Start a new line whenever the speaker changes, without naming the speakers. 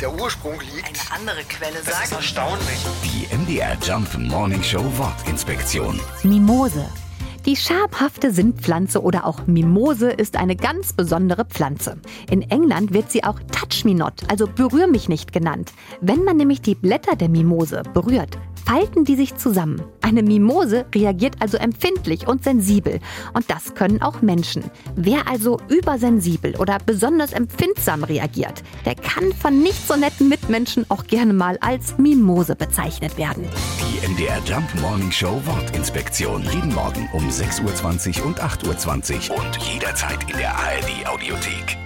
der Ursprung liegt.
Eine andere Quelle
Das ist
sagt.
erstaunlich.
Die MDR Jump Morning Show Wortinspektion.
Mimose. Die schabhafte Sindpflanze oder auch Mimose ist eine ganz besondere Pflanze. In England wird sie auch Touch Me Not, also berühr mich nicht genannt. Wenn man nämlich die Blätter der Mimose berührt, falten die sich zusammen. Eine Mimose reagiert also empfindlich und sensibel. Und das können auch Menschen. Wer also übersensibel oder besonders empfindsam reagiert, der kann von nicht so netten Mitmenschen auch gerne mal als Mimose bezeichnet werden.
Die MDR Jump Morning Show Wortinspektion. Jeden Morgen um 6.20 Uhr und 8.20 Uhr und jederzeit in der ARD Audiothek.